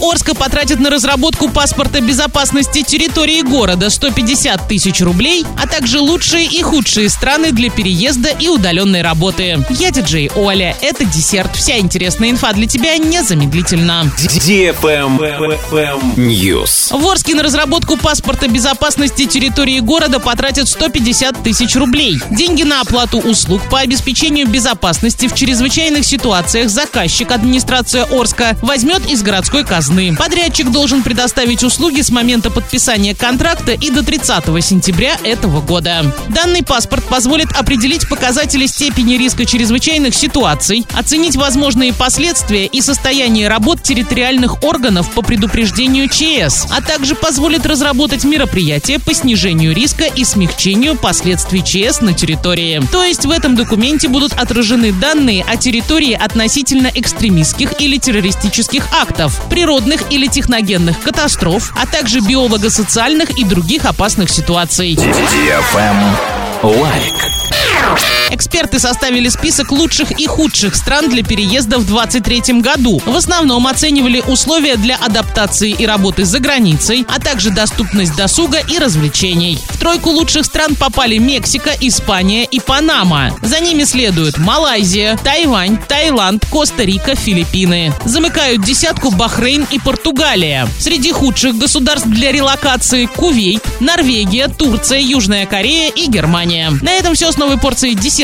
Орска потратит на разработку паспорта безопасности территории города 150 тысяч рублей, а также лучшие и худшие страны для переезда и удаленной работы. Я диджей Оля. Это десерт. Вся интересная инфа для тебя незамедлительно. News. В Орске на разработку паспорта безопасности территории города потратят 150 тысяч рублей. Деньги на оплату услуг по обеспечению безопасности в чрезвычайных ситуациях заказчик администрация Орска возьмет из городской казны. Подрядчик должен предоставить услуги с момента подписания контракта и до 30 сентября этого года. Данный паспорт позволит определить показатели степени риска чрезвычайных ситуаций, оценить возможные последствия и состояние работ территориальных органов по предупреждению ЧС, а также позволит разработать мероприятия по снижению риска и смягчению последствий ЧС на территории. То есть в этом документе будут отражены данные о территории относительно экстремистских или террористических актов, природных или техногенных катастроф, а также биолого-социальных и других опасных ситуаций. Эксперты составили список лучших и худших стран для переезда в 2023 году. В основном оценивали условия для адаптации и работы за границей, а также доступность досуга и развлечений. В тройку лучших стран попали Мексика, Испания и Панама. За ними следуют Малайзия, Тайвань, Таиланд, Коста-Рика, Филиппины. Замыкают десятку Бахрейн и Португалия. Среди худших государств для релокации Кувейт, Норвегия, Турция, Южная Корея и Германия. На этом все с новой порцией десерта